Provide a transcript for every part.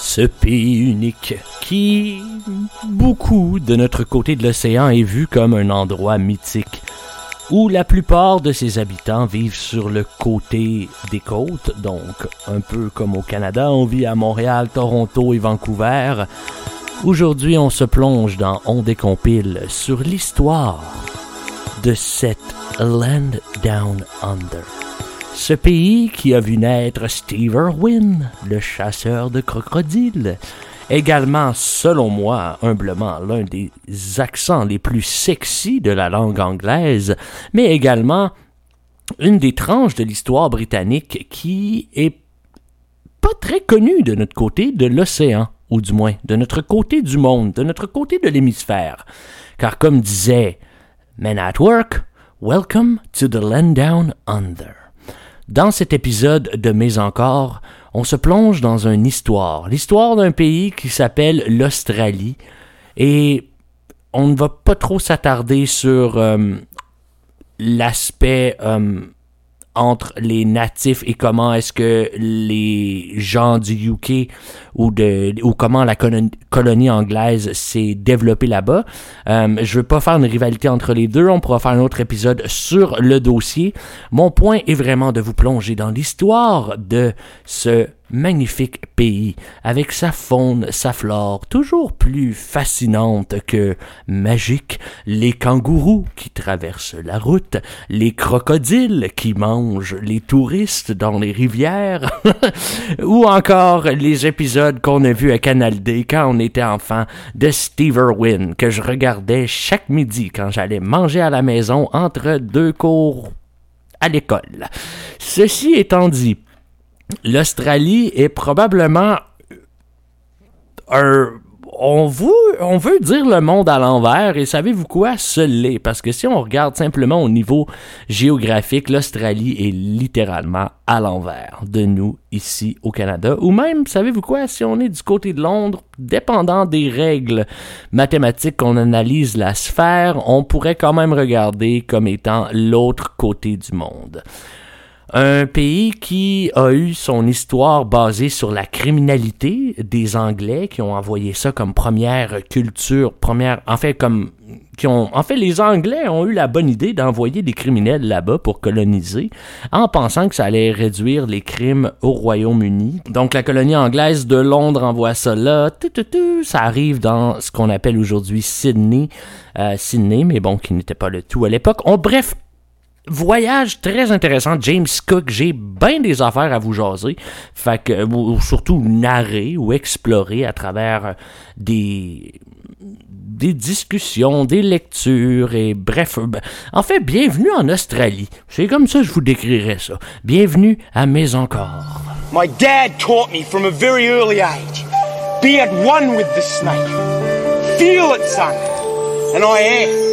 ce pays unique qui, beaucoup de notre côté de l'océan, est vu comme un endroit mythique où la plupart de ses habitants vivent sur le côté des côtes, donc un peu comme au Canada, on vit à Montréal, Toronto et Vancouver. Aujourd'hui, on se plonge dans On décompile sur l'histoire de cette Land Down Under. Ce pays qui a vu naître Steve Irwin, le chasseur de crocodiles, également, selon moi, humblement, l'un des accents les plus sexy de la langue anglaise, mais également une des tranches de l'histoire britannique qui est pas très connue de notre côté de l'océan, ou du moins de notre côté du monde, de notre côté de l'hémisphère. Car comme disait Men at Work, Welcome to the Land Down Under. Dans cet épisode de Mais encore, on se plonge dans une histoire, l'histoire d'un pays qui s'appelle l'Australie, et on ne va pas trop s'attarder sur euh, l'aspect euh, entre les natifs et comment est-ce que les gens du UK ou de ou comment la colonie, anglaise s'est développée là-bas. Euh, je veux pas faire une rivalité entre les deux. On pourra faire un autre épisode sur le dossier. Mon point est vraiment de vous plonger dans l'histoire de ce magnifique pays, avec sa faune, sa flore, toujours plus fascinante que magique, les kangourous qui traversent la route, les crocodiles qui mangent les touristes dans les rivières, ou encore les épisodes qu'on a vus à Canal D quand on était enfant de Steve Irwin, que je regardais chaque midi quand j'allais manger à la maison entre deux cours à l'école. Ceci étant dit, l'Australie est probablement un on veut, on veut dire le monde à l'envers et savez-vous quoi? Ce l'est. Parce que si on regarde simplement au niveau géographique, l'Australie est littéralement à l'envers de nous ici au Canada. Ou même, savez-vous quoi? Si on est du côté de Londres, dépendant des règles mathématiques qu'on analyse la sphère, on pourrait quand même regarder comme étant l'autre côté du monde. Un pays qui a eu son histoire basée sur la criminalité des Anglais qui ont envoyé ça comme première culture, première, en fait comme qui ont, en fait les Anglais ont eu la bonne idée d'envoyer des criminels là-bas pour coloniser, en pensant que ça allait réduire les crimes au Royaume-Uni. Donc la colonie anglaise de Londres envoie ça là, ça arrive dans ce qu'on appelle aujourd'hui Sydney, euh, Sydney, mais bon qui n'était pas le tout à l'époque. Bref Voyage très intéressant, James Cook. J'ai bien des affaires à vous jaser. Fait que, ou, surtout narrer ou explorer à travers euh, des, des discussions, des lectures et bref. Euh, ben, en fait, bienvenue en Australie. C'est comme ça que je vous décrirais ça. Bienvenue à Mes Encore. My dad taught me from a very early age. Be at one with the snake. Feel it, son. And I am.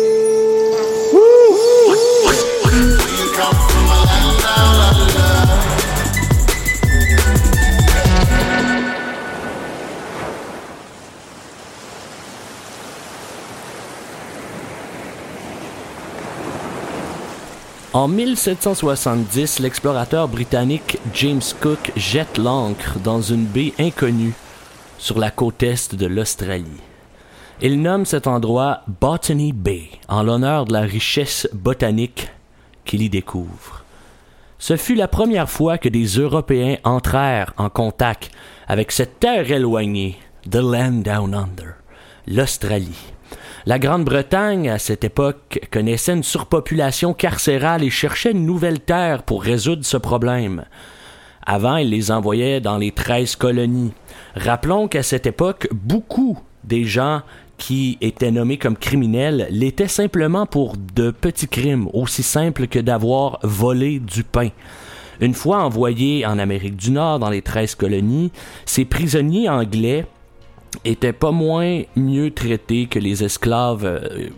En 1770, l'explorateur britannique James Cook jette l'ancre dans une baie inconnue sur la côte est de l'Australie. Il nomme cet endroit Botany Bay en l'honneur de la richesse botanique qu'il y découvre. Ce fut la première fois que des Européens entrèrent en contact avec cette terre éloignée, The Land Down Under, l'Australie. La Grande-Bretagne, à cette époque, connaissait une surpopulation carcérale et cherchait une nouvelle terre pour résoudre ce problème. Avant, il les envoyait dans les treize colonies. Rappelons qu'à cette époque, beaucoup des gens qui étaient nommés comme criminels l'étaient simplement pour de petits crimes, aussi simples que d'avoir volé du pain. Une fois envoyés en Amérique du Nord dans les treize colonies, ces prisonniers anglais étaient pas moins mieux traités que les esclaves euh,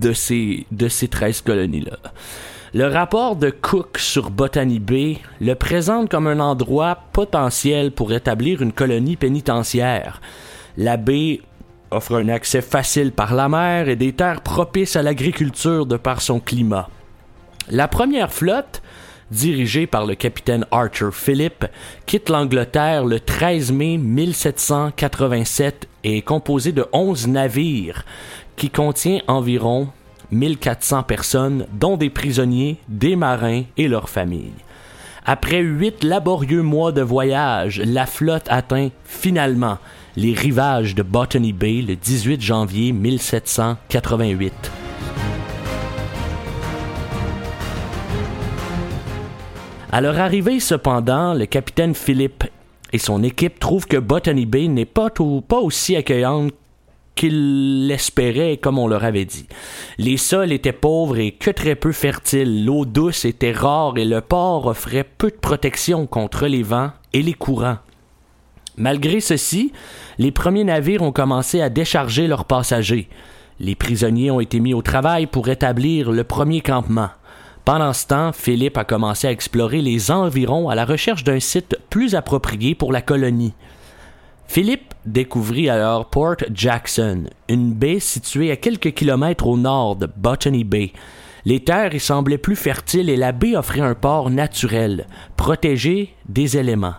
de ces, de ces 13 colonies-là. Le rapport de Cook sur Botany Bay le présente comme un endroit potentiel pour établir une colonie pénitentiaire. La baie offre un accès facile par la mer et des terres propices à l'agriculture de par son climat. La première flotte dirigé par le capitaine Archer Phillip, quitte l'Angleterre le 13 mai 1787 et est composé de 11 navires qui contient environ 1400 personnes, dont des prisonniers, des marins et leurs familles. Après huit laborieux mois de voyage, la flotte atteint finalement les rivages de Botany Bay le 18 janvier 1788. À leur arrivée, cependant, le capitaine Philippe et son équipe trouvent que Botany Bay n'est pas, pas aussi accueillante qu'ils l'espéraient comme on leur avait dit. Les sols étaient pauvres et que très peu fertiles, l'eau douce était rare et le port offrait peu de protection contre les vents et les courants. Malgré ceci, les premiers navires ont commencé à décharger leurs passagers. Les prisonniers ont été mis au travail pour établir le premier campement. Pendant ce temps, Philippe a commencé à explorer les environs à la recherche d'un site plus approprié pour la colonie. Philippe découvrit alors Port Jackson, une baie située à quelques kilomètres au nord de Botany Bay. Les terres y semblaient plus fertiles et la baie offrait un port naturel, protégé des éléments.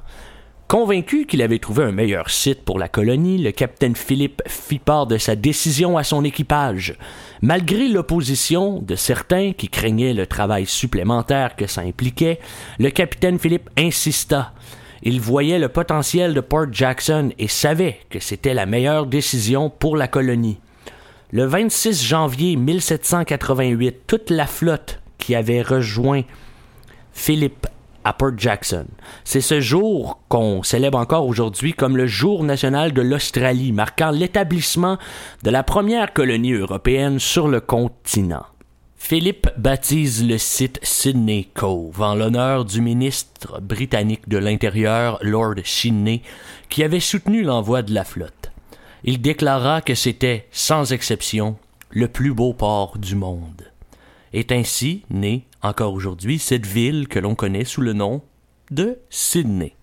Convaincu qu'il avait trouvé un meilleur site pour la colonie, le capitaine Philippe fit part de sa décision à son équipage. Malgré l'opposition de certains qui craignaient le travail supplémentaire que ça impliquait, le capitaine Philippe insista. Il voyait le potentiel de Port Jackson et savait que c'était la meilleure décision pour la colonie. Le 26 janvier 1788, toute la flotte qui avait rejoint Philippe à Port Jackson. C'est ce jour qu'on célèbre encore aujourd'hui comme le jour national de l'Australie, marquant l'établissement de la première colonie européenne sur le continent. Philippe baptise le site Sydney Cove en l'honneur du ministre britannique de l'Intérieur, Lord Sydney, qui avait soutenu l'envoi de la flotte. Il déclara que c'était, sans exception, le plus beau port du monde. Est ainsi née, encore aujourd'hui, cette ville que l'on connaît sous le nom de Sydney.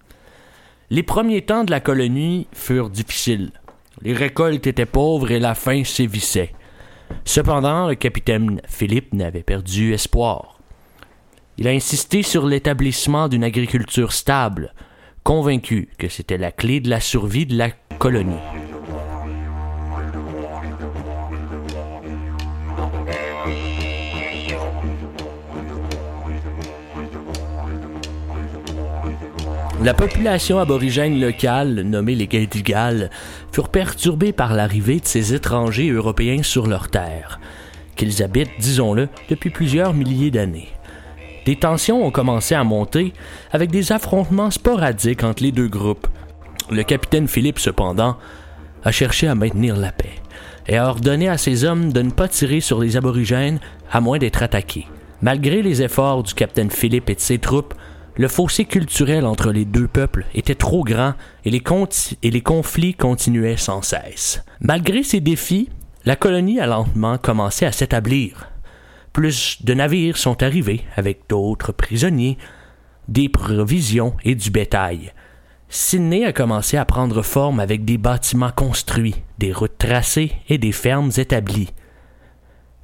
Les premiers temps de la colonie furent difficiles. Les récoltes étaient pauvres et la faim sévissait. Cependant, le capitaine Philippe n'avait perdu espoir. Il a insisté sur l'établissement d'une agriculture stable, convaincu que c'était la clé de la survie de la colonie. La population aborigène locale, nommée les Gadigal, furent perturbés par l'arrivée de ces étrangers européens sur leurs terres, qu'ils habitent, disons-le, depuis plusieurs milliers d'années. Des tensions ont commencé à monter avec des affrontements sporadiques entre les deux groupes. Le capitaine Philippe, cependant, a cherché à maintenir la paix et a ordonné à ses hommes de ne pas tirer sur les aborigènes à moins d'être attaqués. Malgré les efforts du capitaine Philippe et de ses troupes, le fossé culturel entre les deux peuples était trop grand et les, conflits continuaient sans cesse. Malgré ces défis, la colonie a lentement commencé à s'établir. Plus de navires sont arrivés avec d'autres prisonniers, des provisions et du bétail. Sydney a commencé à prendre forme avec des bâtiments construits, des routes tracées et des fermes établies.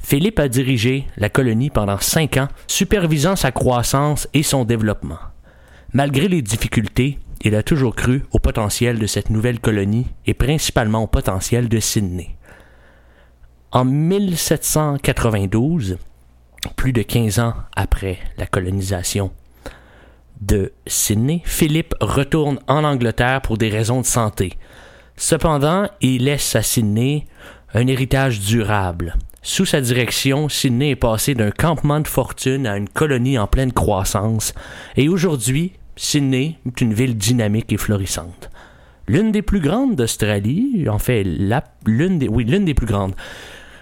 Philippe a dirigé la colonie pendant cinq ans, supervisant sa croissance et son développement. Malgré les difficultés, il a toujours cru au potentiel de cette nouvelle colonie et principalement au potentiel de Sydney. En 1792, plus de 15 ans après la colonisation de Sydney, Philippe retourne en Angleterre pour des raisons de santé. Cependant, il laisse à Sydney un héritage durable, sous sa direction, Sydney est passé d'un campement de fortune à une colonie en pleine croissance, et aujourd'hui, Sydney est une ville dynamique et florissante. L'une des plus grandes d'Australie, en fait, l'une des, l'une des plus grandes.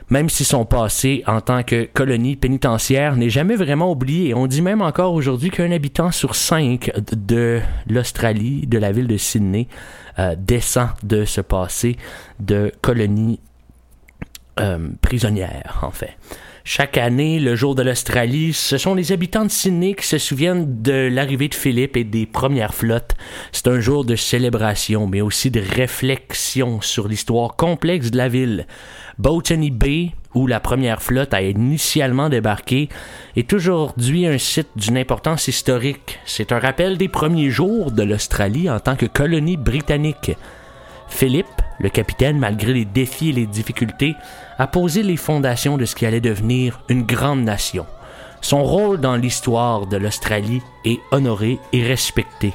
Même si son passé en tant que colonie pénitentiaire n'est jamais vraiment oublié. On dit même encore aujourd'hui qu'un habitant sur cinq de l'Australie, de la ville de Sydney, euh, descend de ce passé de colonie euh, prisonnière, en fait. Chaque année, le jour de l'Australie, ce sont les habitants de Sydney qui se souviennent de l'arrivée de Philippe et des premières flottes. C'est un jour de célébration, mais aussi de réflexion sur l'histoire complexe de la ville. Botany Bay où la première flotte a initialement débarqué, est aujourd'hui un site d'une importance historique. C'est un rappel des premiers jours de l'Australie en tant que colonie britannique. Philippe, le capitaine, malgré les défis et les difficultés, a posé les fondations de ce qui allait devenir une grande nation. Son rôle dans l'histoire de l'Australie est honoré et respecté.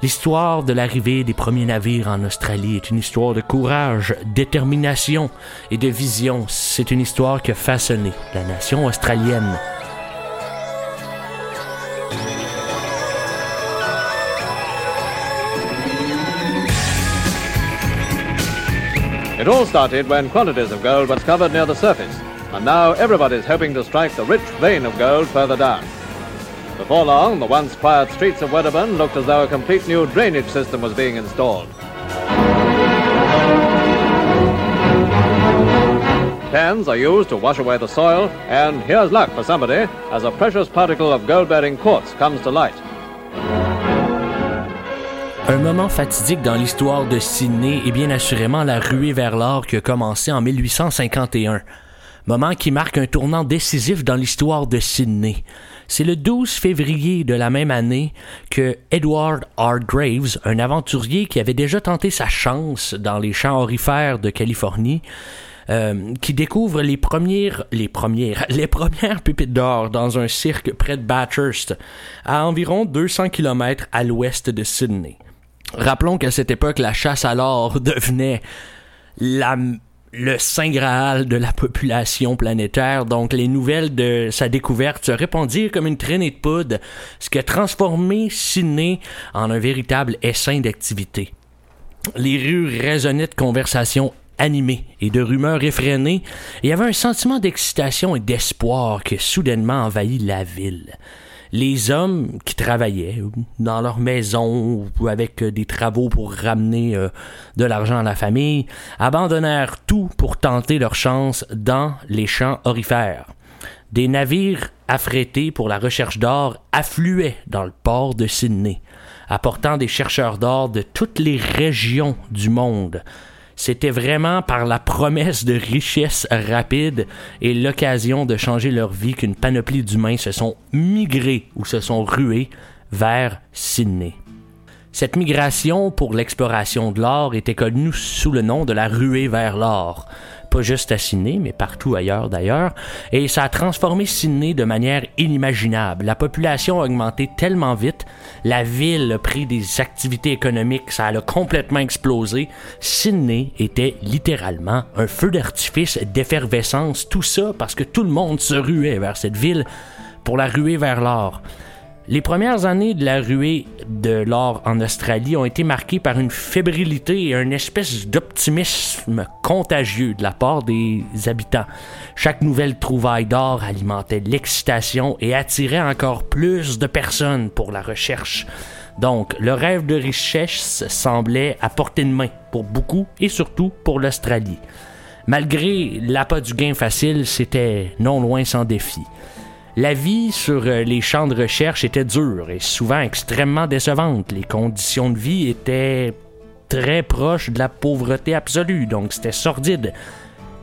L'histoire de l'arrivée des premiers navires en Australie est une histoire de courage, détermination et de vision. C'est une histoire qui a façonné la nation australienne. It all started when quantities of gold were discovered near the surface, and now everybody's hoping to strike the rich vein of gold further down. Before long, the once quiet streets of Wedderburn looked as though a complete new drainage system was being installed. Pans are used to wash away the soil, and here's luck for somebody as a precious particle of gold-bearing quartz comes to light. Un moment fatidique dans l'histoire de Sydney est bien assurément la ruée vers l'or qui a commencé en 1851. Moment qui marque un tournant décisif dans l'histoire de Sydney. C'est le 12 février de la même année que Edward R. Graves, un aventurier qui avait déjà tenté sa chance dans les champs orifères de Californie, euh, qui découvre les premières, les premières, les premières pépites d'or dans un cirque près de Bathurst, à environ 200 km à l'ouest de Sydney. Rappelons qu'à cette époque, la chasse à l'or devenait le saint graal de la population planétaire. Donc, les nouvelles de sa découverte se répandirent comme une traînée de poudre, ce qui a transformé Sydney en un véritable essaim d'activité. Les rues résonnaient de conversations animées et de rumeurs effrénées, et il y avait un sentiment d'excitation et d'espoir qui soudainement envahit la ville les hommes qui travaillaient dans leur maison ou avec des travaux pour ramener euh, de l'argent à la famille abandonnèrent tout pour tenter leur chance dans les champs orifères. Des navires affrétés pour la recherche d'or affluaient dans le port de Sydney, apportant des chercheurs d'or de toutes les régions du monde c'était vraiment par la promesse de richesse rapide et l'occasion de changer leur vie qu'une panoplie d'humains se sont migrés ou se sont rués vers Sydney. Cette migration pour l'exploration de l'or était connue sous le nom de la ruée vers l'or pas juste à Sydney, mais partout ailleurs d'ailleurs, et ça a transformé Sydney de manière inimaginable. La population a augmenté tellement vite, la ville a pris des activités économiques, ça a complètement explosé. Sydney était littéralement un feu d'artifice d'effervescence, tout ça parce que tout le monde se ruait vers cette ville pour la ruer vers l'or. Les premières années de la ruée de l'or en Australie ont été marquées par une fébrilité et une espèce d'optimisme contagieux de la part des habitants. Chaque nouvelle trouvaille d'or alimentait l'excitation et attirait encore plus de personnes pour la recherche. Donc, le rêve de richesse semblait à portée de main pour beaucoup et surtout pour l'Australie. Malgré l'appât du gain facile, c'était non loin sans défi. La vie sur euh, les champs de recherche était dure et souvent extrêmement décevante. Les conditions de vie étaient très proches de la pauvreté absolue, donc c'était sordide.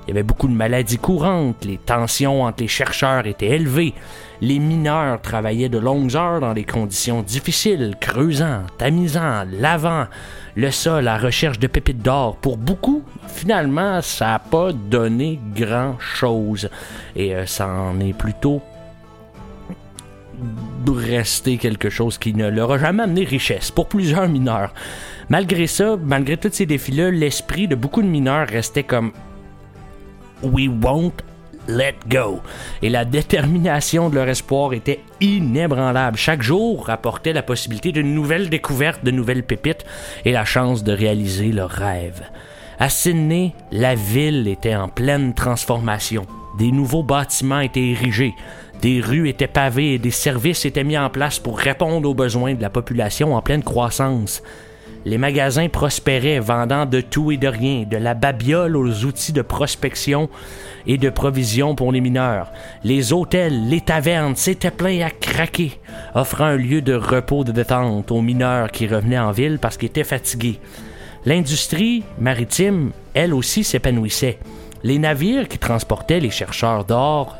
Il y avait beaucoup de maladies courantes, les tensions entre les chercheurs étaient élevées, les mineurs travaillaient de longues heures dans des conditions difficiles, creusant, tamisant, lavant le sol à recherche de pépites d'or. Pour beaucoup, finalement, ça n'a pas donné grand-chose. Et euh, ça en est plutôt rester quelque chose qui ne leur a jamais amené richesse pour plusieurs mineurs. Malgré ça, malgré tous ces défis-là, l'esprit de beaucoup de mineurs restait comme We won't let go. Et la détermination de leur espoir était inébranlable. Chaque jour apportait la possibilité d'une nouvelle découverte, de nouvelles pépites et la chance de réaliser leurs rêves. À Sydney, la ville était en pleine transformation. Des nouveaux bâtiments étaient érigés. Des rues étaient pavées et des services étaient mis en place pour répondre aux besoins de la population en pleine croissance. Les magasins prospéraient, vendant de tout et de rien, de la babiole aux outils de prospection et de provision pour les mineurs. Les hôtels, les tavernes s'étaient pleins à craquer, offrant un lieu de repos de détente aux mineurs qui revenaient en ville parce qu'ils étaient fatigués. L'industrie maritime, elle aussi, s'épanouissait. Les navires qui transportaient les chercheurs d'or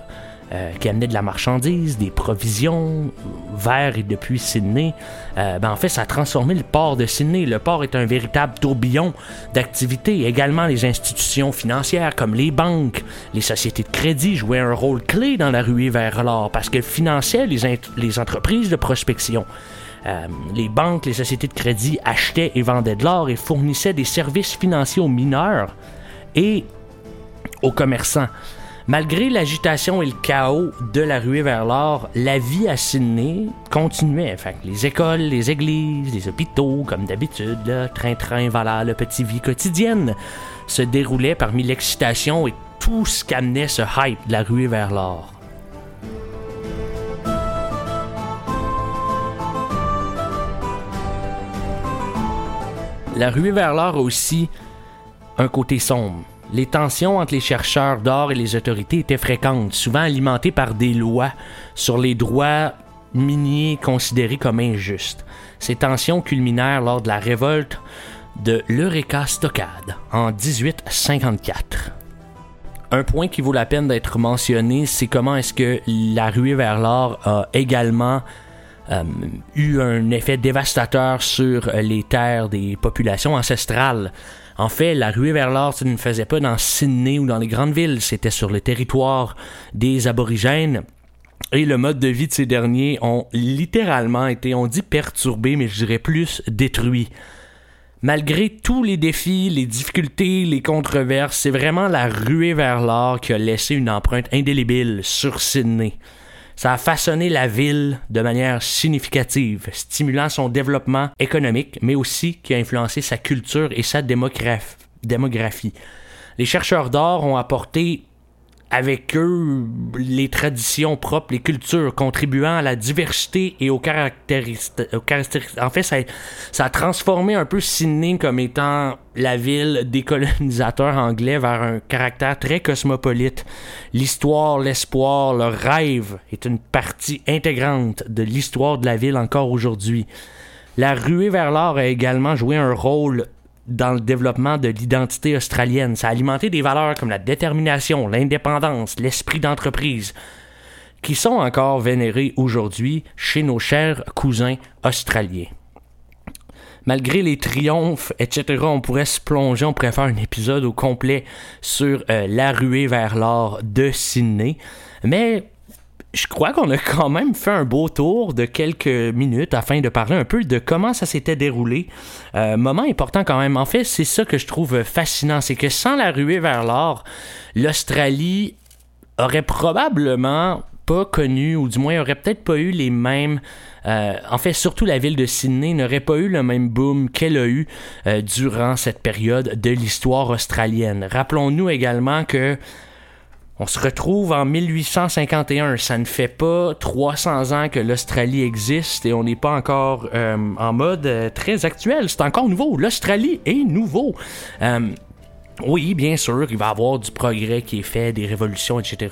euh, qui amenait de la marchandise, des provisions vers et depuis Sydney. Euh, ben en fait, ça a transformé le port de Sydney. Le port est un véritable tourbillon d'activités. Également, les institutions financières comme les banques, les sociétés de crédit jouaient un rôle clé dans la ruée vers l'or parce qu'elles finançaient les, les entreprises de prospection. Euh, les banques, les sociétés de crédit achetaient et vendaient de l'or et fournissaient des services financiers aux mineurs et aux commerçants. Malgré l'agitation et le chaos de la ruée vers l'or, la vie à Sydney continuait. les écoles, les églises, les hôpitaux, comme d'habitude, train-train, voilà, le petit vie quotidienne, se déroulaient parmi l'excitation et tout ce qu'amenait ce hype de la ruée vers l'or. La ruée vers l'or a aussi un côté sombre. Les tensions entre les chercheurs d'or et les autorités étaient fréquentes, souvent alimentées par des lois sur les droits miniers considérés comme injustes. Ces tensions culminèrent lors de la révolte de l'Eureka Stockade en 1854. Un point qui vaut la peine d'être mentionné, c'est comment est-ce que la ruée vers l'or a également euh, eu un effet dévastateur sur les terres des populations ancestrales. En fait, la ruée vers l'or, ça ne faisait pas dans Sydney ou dans les grandes villes, c'était sur le territoire des aborigènes. Et le mode de vie de ces derniers ont littéralement été, on dit perturbé, mais je dirais plus détruit. Malgré tous les défis, les difficultés, les controverses, c'est vraiment la ruée vers l'or qui a laissé une empreinte indélébile sur Sydney. Ça a façonné la ville de manière significative, stimulant son développement économique, mais aussi qui a influencé sa culture et sa démographie. Les chercheurs d'or ont apporté avec eux les traditions propres, les cultures, contribuant à la diversité et aux caractéristiques. En fait, ça, ça, a transformé un peu Sydney comme étant la ville des colonisateurs anglais vers un caractère très cosmopolite. L'histoire, l'espoir, le rêve est une partie intégrante de l'histoire de la ville encore aujourd'hui. La ruée vers l'or a également joué un rôle dans le développement de l'identité australienne. Ça a alimenté des valeurs comme la détermination, l'indépendance, l'esprit d'entreprise, qui sont encore vénérées aujourd'hui chez nos chers cousins australiens. Malgré les triomphes, etc., on pourrait se plonger, on pourrait faire un épisode au complet sur euh, la ruée vers l'or de Sydney. Mais je crois qu'on a quand même fait un beau tour de quelques minutes afin de parler un peu de comment ça s'était déroulé. Euh, moment important quand même. En fait, c'est ça que je trouve fascinant, c'est que sans la ruée vers l'or, l'Australie aurait probablement pas connu, ou du moins aurait peut-être pas eu les mêmes... Euh, en fait, surtout la ville de Sydney n'aurait pas eu le même boom qu'elle a eu euh, durant cette période de l'histoire australienne. Rappelons-nous également que on se retrouve en 1851. Ça ne fait pas 300 ans que l'Australie existe et on n'est pas encore euh, en mode euh, très actuel. C'est encore nouveau. L'Australie est nouveau. Euh, oui, bien sûr, il va y avoir du progrès qui est fait, des révolutions, etc.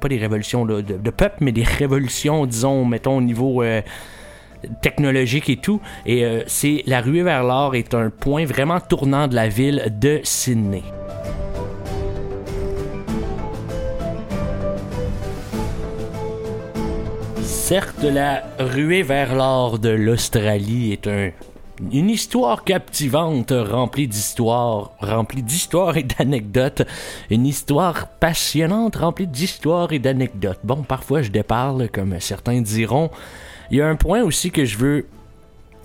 Pas des révolutions de, de, peuple, mais des révolutions, disons, mettons, au niveau technologique et tout. Et c'est la ruée vers l'or est un point vraiment tournant de la ville de Sydney. Certes, la ruée vers l'or de l'Australie est une histoire captivante, remplie d'histoires, remplie d'histoires et d'anecdotes. Une histoire passionnante, remplie d'histoires et d'anecdotes. Bon, parfois je déparle, comme certains diront. Il y a un point aussi que je veux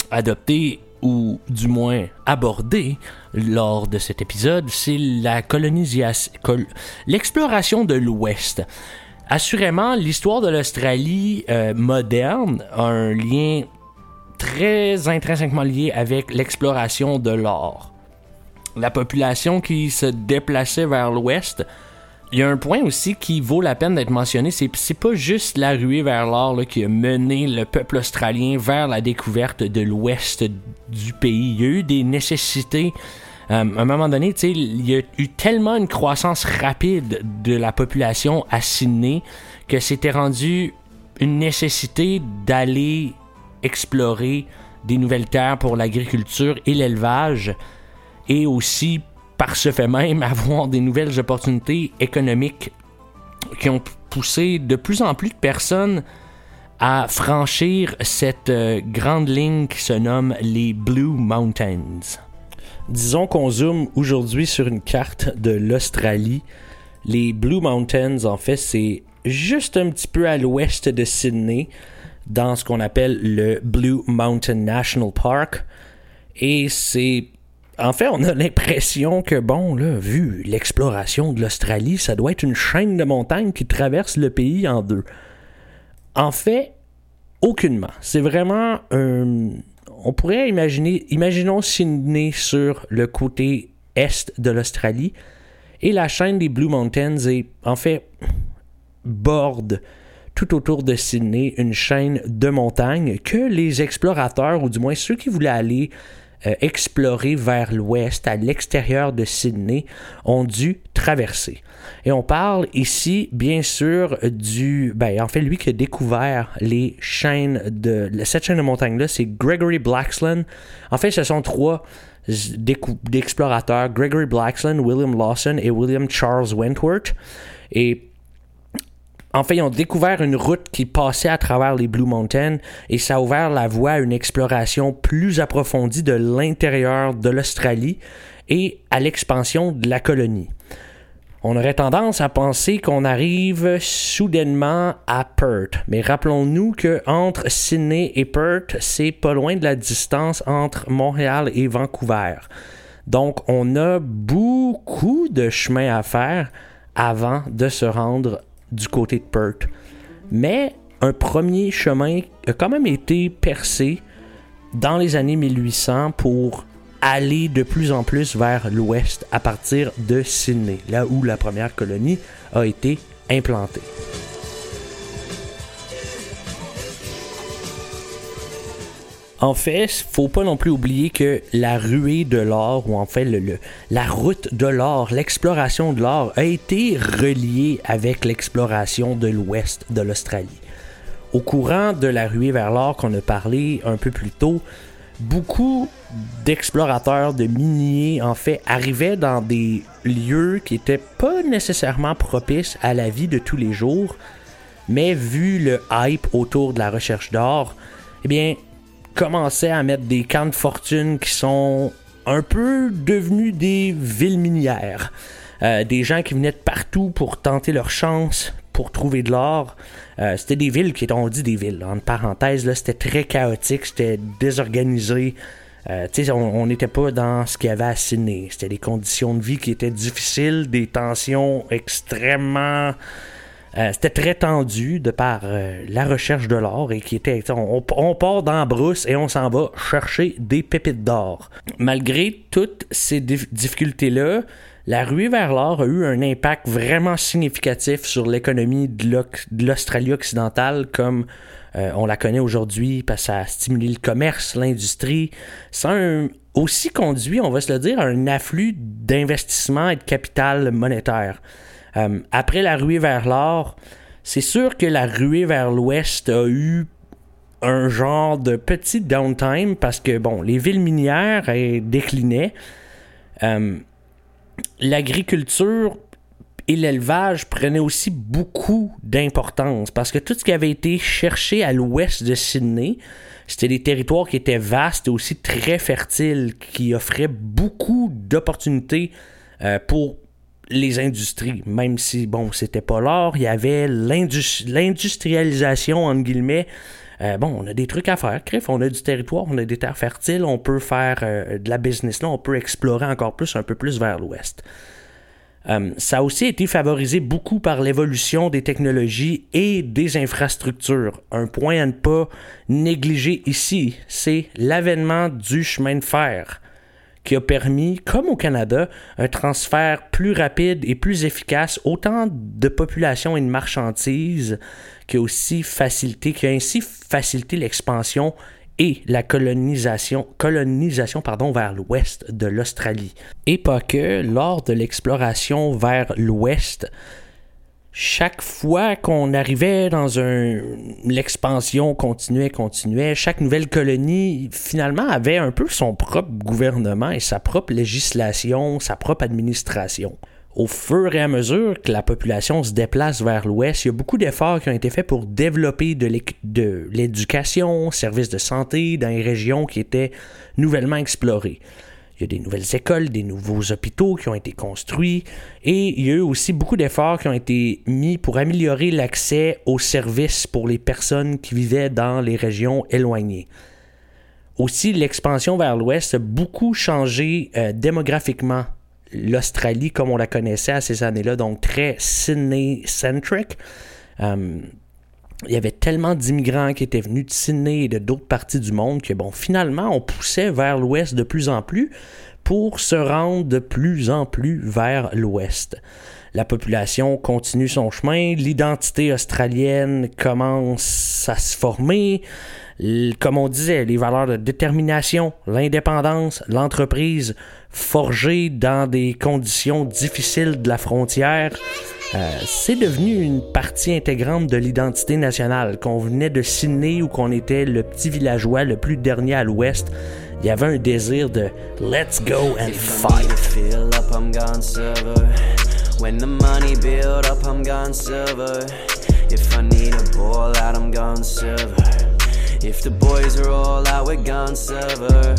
adopter ou du moins aborder lors de cet épisode, c'est la colonisation, l'exploration de l'Ouest. Assurément, l'histoire de l'Australie euh, moderne a un lien très intrinsèquement lié avec l'exploration de l'or. La population qui se déplaçait vers l'ouest, il y a un point aussi qui vaut la peine d'être mentionné, c'est pas juste la ruée vers l'or qui a mené le peuple australien vers la découverte de l'ouest du pays. Il y a eu des nécessités à un moment donné, il y a eu tellement une croissance rapide de la population à Sydney que c'était rendu une nécessité d'aller explorer des nouvelles terres pour l'agriculture et l'élevage et aussi par ce fait même avoir des nouvelles opportunités économiques qui ont poussé de plus en plus de personnes à franchir cette euh, grande ligne qui se nomme les Blue Mountains. Disons qu'on zoome aujourd'hui sur une carte de l'Australie. Les Blue Mountains, en fait, c'est juste un petit peu à l'ouest de Sydney, dans ce qu'on appelle le Blue Mountain National Park. Et c'est en fait, on a l'impression que, bon, là, vu l'exploration de l'Australie, ça doit être une chaîne de montagnes qui traverse le pays en deux. En fait, aucunement. C'est vraiment un. On pourrait imaginer. Imaginons Sydney sur le côté est de l'Australie. Et la chaîne des Blue Mountains est, en fait, borde tout autour de Sydney une chaîne de montagnes que les explorateurs, ou du moins ceux qui voulaient aller euh, explorer vers l'ouest, à l'extérieur de Sydney, ont dû traverser. Et on parle ici, bien sûr, du... Ben, en fait, lui qui a découvert les chaînes de... Cette chaîne de montagnes-là, c'est Gregory Blaxland. En fait, ce sont trois d'explorateurs, Gregory Blaxland, William Lawson et William Charles Wentworth. Et en fait, ils découvert une route qui passait à travers les Blue Mountains et ça a ouvert la voie à une exploration plus approfondie de l'intérieur de l'Australie et à l'expansion de la colonie. On aurait tendance à penser qu'on arrive soudainement à Perth, mais rappelons-nous que entre Sydney et Perth, c'est pas loin de la distance entre Montréal et Vancouver. Donc, on a beaucoup de chemin à faire avant de se rendre du côté de Perth. Mais un premier chemin a quand même été percé dans les années 1800 pour aller de plus en plus vers l'ouest à partir de Sydney, là où la première colonie a été implantée. En fait, faut pas non plus oublier que la ruée de l'or, ou en fait le, la route de l'or, l'exploration de l'or, a été reliée avec l'exploration de l'ouest de l'Australie. Au courant de la ruée vers l'or qu'on a parlé un peu plus tôt, beaucoup d'explorateurs, de miniers, en fait, arrivaient dans des lieux qui n'étaient pas nécessairement propices à la vie de tous les jours, mais vu le hype autour de la recherche d'or, eh bien, commençaient à mettre des camps de fortune qui sont un peu devenus des villes minières. Euh, des gens qui venaient de partout pour tenter leur chance, pour trouver de l'or. Euh, c'était des villes qui étaient, on dit des villes, en parenthèse, là, c'était très chaotique, c'était désorganisé. Euh, on n'était pas dans ce qu'il y avait à Sydney. C'était des conditions de vie qui étaient difficiles, des tensions extrêmement euh, c'était très tendu de par euh, la recherche de l'or et qui était. On, part dans la brousse et on s'en va chercher des pépites d'or. Malgré toutes ces difficultés-là, la ruée vers l'or a eu un impact vraiment significatif sur l'économie de l'Australie occidentale comme euh, on la connaît aujourd'hui parce que ça a stimulé le commerce, l'industrie. Ça a aussi conduit, on va se le dire, à un afflux d'investissement et de capital monétaire. Euh, après la ruée vers l'or, c'est sûr que la ruée vers l'ouest a eu un genre de petit downtime parce que, bon, les villes minières déclinaient. Euh, l'agriculture et l'élevage prenaient aussi beaucoup d'importance parce que tout ce qui avait été cherché à l'ouest de Sydney, c'était des territoires qui étaient vastes et aussi très fertiles, qui offraient beaucoup d'opportunités euh, pour les industries, même si, bon, c'était pas l'or, il y avait l'industrialisation, entre guillemets. Euh, bon, on a des trucs à faire, crif, on a du territoire, on a des terres fertiles, on peut faire euh, de la business là, on peut explorer encore plus, un peu plus vers l'ouest. Euh, ça a aussi été favorisé beaucoup par l'évolution des technologies et des infrastructures. Un point à ne pas négliger ici, c'est l'avènement du chemin de fer qui a permis, comme au Canada, un transfert plus rapide et plus efficace autant de population et de marchandises qui a aussi facilité, qui a ainsi facilité l'expansion et la colonisation, colonisation pardon, vers l'ouest de l'Australie. Et pas que, lors de l'exploration vers l'ouest, chaque fois qu'on arrivait dans un l'expansion continuait continuait chaque nouvelle colonie finalement avait un peu son propre gouvernement et sa propre législation sa propre administration au fur et à mesure que la population se déplace vers l'ouest, il y a beaucoup d'efforts qui ont été faits pour développer de l'éducation, services de santé dans les régions qui étaient nouvellement explorées. Il y a des nouvelles écoles, des nouveaux hôpitaux qui ont été construits et il y a eu aussi beaucoup d'efforts qui ont été mis pour améliorer l'accès aux services pour les personnes qui vivaient dans les régions éloignées. Aussi, l'expansion vers l'ouest a beaucoup changé euh, démographiquement l'Australie comme on la connaissait à ces années-là, donc très Sydney-centric. Euh, il y avait tellement d'immigrants qui étaient venus de Sydney et de d'autres parties du monde que, bon, finalement, on poussait vers l'ouest de plus en plus pour se rendre de plus en plus vers l'ouest. La population continue son chemin, l'identité australienne commence à se former, comme on disait, les valeurs de détermination, l'indépendance, l'entreprise forgée dans des conditions difficiles de la frontière, euh, c'est devenu une partie intégrante de l'identité nationale. Qu'on venait de Sydney ou qu'on était le petit villageois le plus dernier à l'ouest, il y avait un désir de let's go and fight. When the money build up, I'm gone silver. If I need a ball out, I'm gone silver. If the boys are all out, we're gone silver.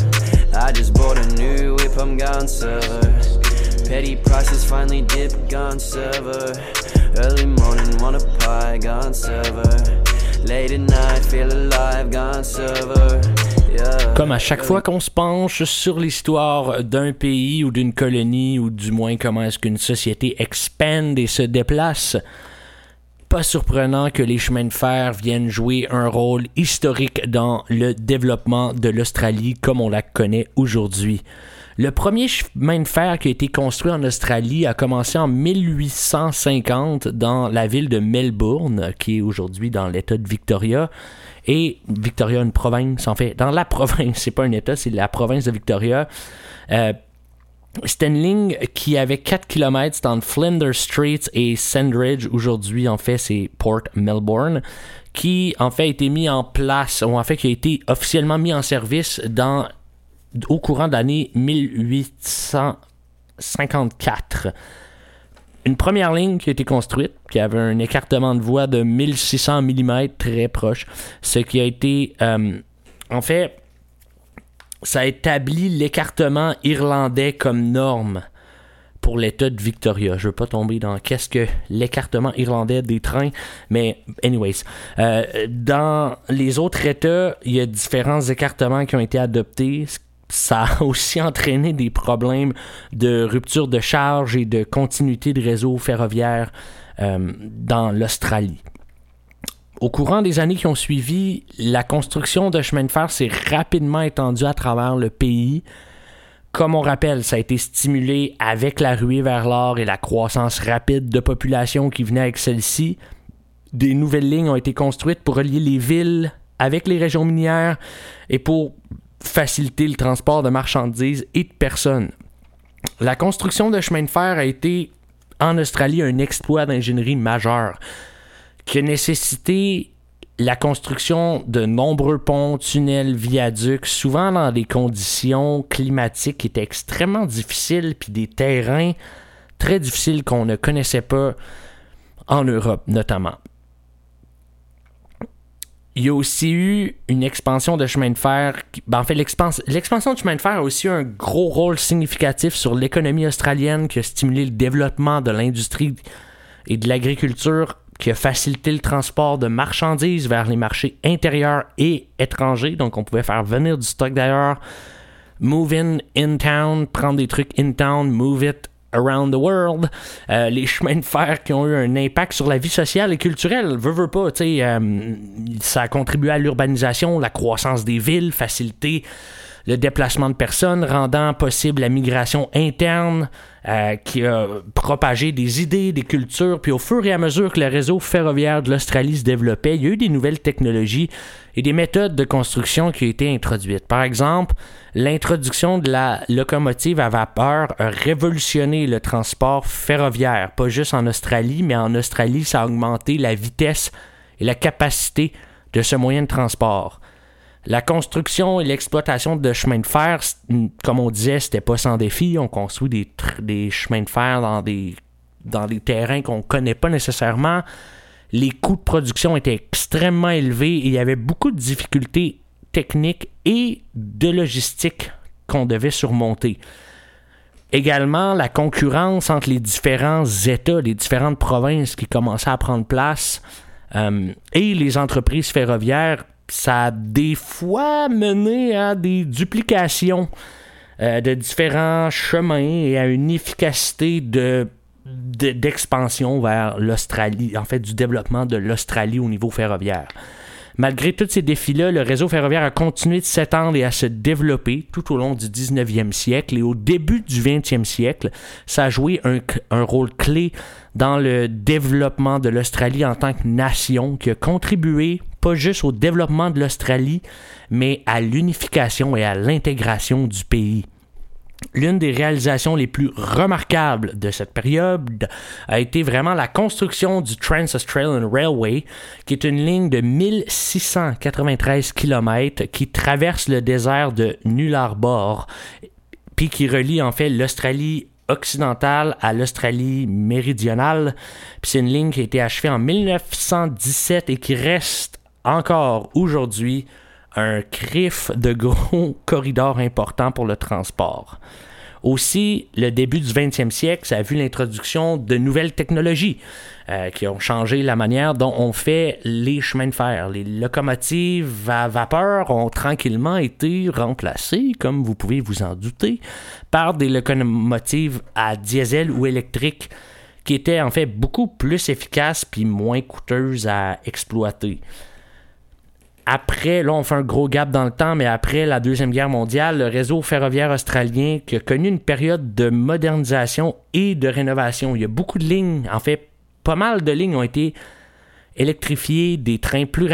I just bought a new whip, I'm gone silver. Comme à chaque fois qu'on se penche sur l'histoire d'un pays ou d'une colonie, ou du moins comment est-ce qu'une société expande et se déplace, pas surprenant que les chemins de fer viennent jouer un rôle historique dans le développement de l'Australie comme on la connaît aujourd'hui. Le premier chemin de fer qui a été construit en Australie a commencé en 1850 dans la ville de Melbourne, qui est aujourd'hui dans l'État de Victoria. Et Victoria, une province, en fait, dans la province, c'est pas un État, c'est la province de Victoria. Euh, qui avait 4 km entre Flinders Street et Sandridge, aujourd'hui en fait c'est Port Melbourne, qui en fait a été mis en place, ou en fait qui a été officiellement mis en service dans au courant de l'année 1854. Une première ligne qui a été construite, qui avait un écartement de voie de 1600 mm très proche, ce qui a été, euh, en fait, ça établit l'écartement irlandais comme norme pour l'État de Victoria. Je veux pas tomber dans qu'est-ce que l'écartement irlandais des trains, mais anyways, euh, dans les autres États, il y a différents écartements qui ont été adoptés, ça a aussi entraîné des problèmes de rupture de charge et de continuité de réseau ferroviaire euh, dans l'Australie. Au courant des années qui ont suivi, la construction de chemins de fer s'est rapidement étendue à travers le pays. Comme on rappelle, ça a été stimulé avec la ruée vers l'or et la croissance rapide de population qui venait avec celle-ci. Des nouvelles lignes ont été construites pour relier les villes avec les régions minières et pour faciliter le transport de marchandises et de personnes. La construction de chemins de fer a été en Australie un exploit d'ingénierie majeur qui a nécessité la construction de nombreux ponts, tunnels, viaducs, souvent dans des conditions climatiques qui étaient extrêmement difficiles, puis des terrains très difficiles qu'on ne connaissait pas en Europe notamment il y a aussi eu une expansion de chemin de fer. Ben, en fait, l'expansion de chemin de fer a aussi eu un gros rôle significatif sur l'économie australienne qui a stimulé le développement de l'industrie et de l'agriculture, qui a facilité le transport de marchandises vers les marchés intérieurs et étrangers. Donc, on pouvait faire venir du stock d'ailleurs, move in in town, prendre des trucs in town, move it around the world, euh, les chemins de fer qui ont eu un impact sur la vie sociale et culturelle. Veux, veux pas, tu sais, euh, ça a contribué à l'urbanisation, la croissance des villes, facilité le déplacement de personnes, rendant possible la migration interne euh, qui a propagé des idées, des cultures, puis au fur et à mesure que le réseau ferroviaire de l'Australie se développait, il y a eu des nouvelles technologies et des méthodes de construction qui ont été introduites. Par exemple, l'introduction de la locomotive à vapeur a révolutionné le transport ferroviaire, pas juste en Australie, mais en Australie, ça a augmenté la vitesse et la capacité de ce moyen de transport. La construction et l'exploitation de chemins de fer, comme on disait, c'était pas sans défi. On construit des, des chemins de fer dans des, dans des terrains qu'on connaît pas nécessairement. Les coûts de production étaient extrêmement élevés et il y avait beaucoup de difficultés techniques et de logistique qu'on devait surmonter. Également, la concurrence entre les différents États, les différentes provinces qui commençaient à prendre place euh, et les entreprises ferroviaires ça a des fois mené à des duplications euh, de différents chemins et à une efficacité de d'expansion vers l'Australie, en fait du développement de l'Australie au niveau ferroviaire. Malgré tous ces défis-là, le réseau ferroviaire a continué de s'étendre et à se développer tout au long du 19e siècle et au début du 20e siècle, ça a joué un, un rôle clé dans le développement de l'Australie en tant que nation qui a contribué pas juste au développement de l'Australie, mais à l'unification et à l'intégration du pays. L'une des réalisations les plus remarquables de cette période a été vraiment la construction du Trans-Australian Railway, qui est une ligne de 1693 km qui traverse le désert de Nullarbor, puis qui relie en fait l'Australie occidentale à l'Australie méridionale. Puis c'est une ligne qui a été achevée en 1917 et qui reste encore aujourd'hui un crif de gros corridors importants pour le transport. Aussi, le début du 20e siècle, ça a vu l'introduction de nouvelles technologies euh, qui ont changé la manière dont on fait les chemins de fer. Les locomotives à vapeur ont tranquillement été remplacées, comme vous pouvez vous en douter, par des locomotives à diesel ou électrique qui étaient en fait beaucoup plus efficaces puis moins coûteuses à exploiter après, là, on fait un gros gap dans le temps, mais après la Deuxième Guerre mondiale, le réseau ferroviaire australien qui a connu une période de modernisation et de rénovation. Il y a beaucoup de lignes, en fait, pas mal de lignes ont été électrifiées, des trains plus,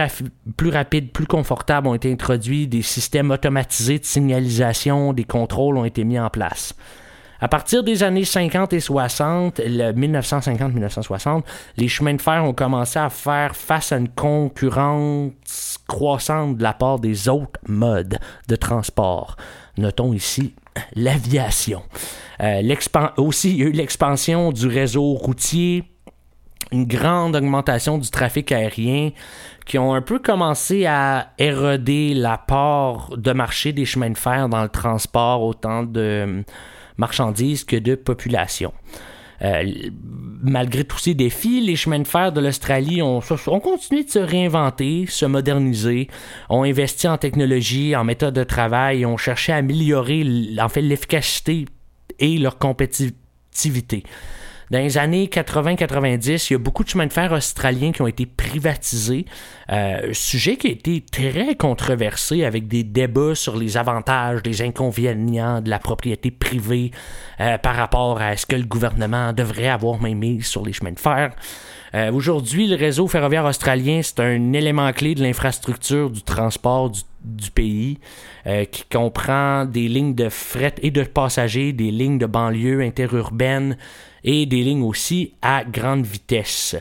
plus rapides, plus confortables ont été introduits, des systèmes automatisés de signalisation, des contrôles ont été mis en place. À partir des années 50 et 60, 1950-1960, les chemins de fer ont commencé à faire face à une concurrence croissante de la part des autres modes de transport. Notons ici l'aviation. Euh, aussi, il y a eu l'expansion du réseau routier, une grande augmentation du trafic aérien qui ont un peu commencé à éroder la part de marché des chemins de fer dans le transport autant de marchandises que de population. Euh, malgré tous ces défis, les chemins de fer de l'Australie ont, ont, continué de se réinventer, se moderniser, ont investi en technologie, en méthode de travail, ont cherché à améliorer en l'efficacité et leur compétitivité. Dans les années 80-90, il y a beaucoup de chemins de fer australiens qui ont été privatisés. Euh, sujet qui a été très controversé avec des débats sur les avantages, les inconvénients de la propriété privée euh, par rapport à ce que le gouvernement devrait avoir même mis sur les chemins de fer. Euh, aujourd'hui, le réseau ferroviaire australien, c'est un élément clé de l'infrastructure du transport du, du pays, qui comprend des lignes de fret et de passagers, des lignes de banlieue interurbaines, et des lignes aussi à grande vitesse.